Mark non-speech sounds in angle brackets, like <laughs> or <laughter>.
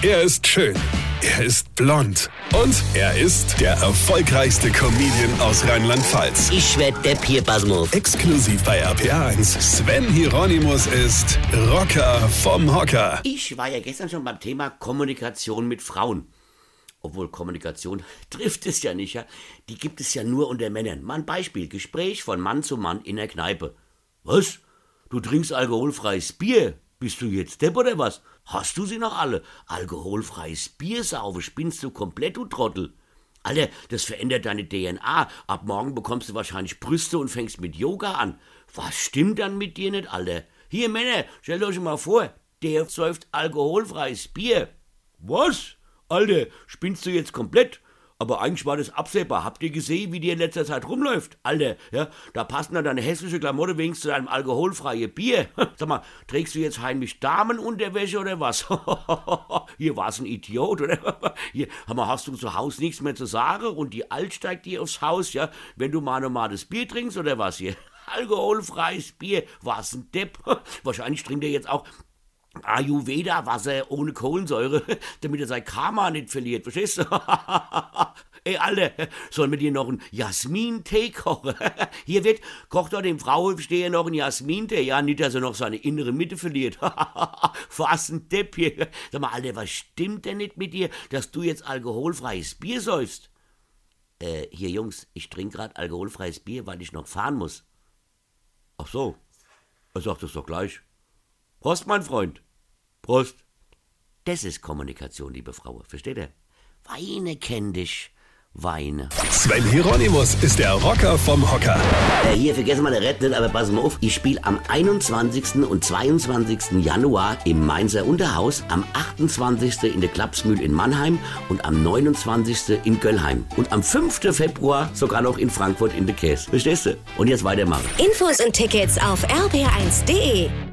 Er ist schön. Er ist blond. Und er ist der erfolgreichste Comedian aus Rheinland-Pfalz. Ich werd der Pierpasmus. Exklusiv bei RPA1. Sven Hieronymus ist Rocker vom Hocker. Ich war ja gestern schon beim Thema Kommunikation mit Frauen. Obwohl Kommunikation <laughs> trifft es ja nicht, ja. Die gibt es ja nur unter Männern. Mal ein Beispiel. Gespräch von Mann zu Mann in der Kneipe. Was? Du trinkst alkoholfreies Bier? Bist du jetzt Depp oder was? Hast du sie noch alle? Alkoholfreies Bier saufen, spinnst du komplett, du Trottel. Alter, das verändert deine DNA. Ab morgen bekommst du wahrscheinlich Brüste und fängst mit Yoga an. Was stimmt dann mit dir nicht, Alter? Hier, Männer, stellt euch mal vor, der säuft alkoholfreies Bier. Was? Alter, spinnst du jetzt komplett? Aber eigentlich war das absehbar. Habt ihr gesehen, wie die in letzter Zeit rumläuft? Alter, ja, da passen dann deine hässliche Klamotte wenigstens zu deinem alkoholfreien Bier. <laughs> Sag mal, trägst du jetzt heimlich Damenunterwäsche oder was? <laughs> Hier war's ein Idiot, oder? <laughs> Hier, mal, hast du zu Hause nichts mehr zu sagen und die Alt steigt dir aufs Haus, ja, wenn du mal normales Bier trinkst oder was hier? Alkoholfreies Bier, was ein Depp. Wahrscheinlich trinkt er jetzt auch Ayurveda-Wasser ohne Kohlensäure, <laughs> damit er sein Karma nicht verliert, verstehst du? <laughs> Ey, Alter, sollen wir dir noch einen Jasmin-Tee kochen? <laughs> Hier wird, kocht doch dem Frauensteher noch einen Jasmin-Tee, ja, nicht, dass er noch seine innere Mitte verliert. Was ein Depp hier. Sag mal, Alter, was stimmt denn nicht mit dir, dass du jetzt alkoholfreies Bier säufst? Äh, hier, Jungs, ich trinke gerade alkoholfreies Bier, weil ich noch fahren muss. Ach so, er sagt es doch gleich. Prost, mein Freund. Prost. Das ist Kommunikation, liebe Frau. Versteht ihr? Weine kenn dich. Weine. Sven Hieronymus ist der Rocker vom Hocker. Äh, hier, vergessen wir Red nicht, aber pass mal auf. Ich spiele am 21. und 22. Januar im Mainzer Unterhaus, am 28. in der Klapsmühl in Mannheim und am 29. in Göllheim. Und am 5. Februar sogar noch in Frankfurt in der Käse. Verstehst du? Und jetzt weitermachen. Infos und Tickets auf rb1.de.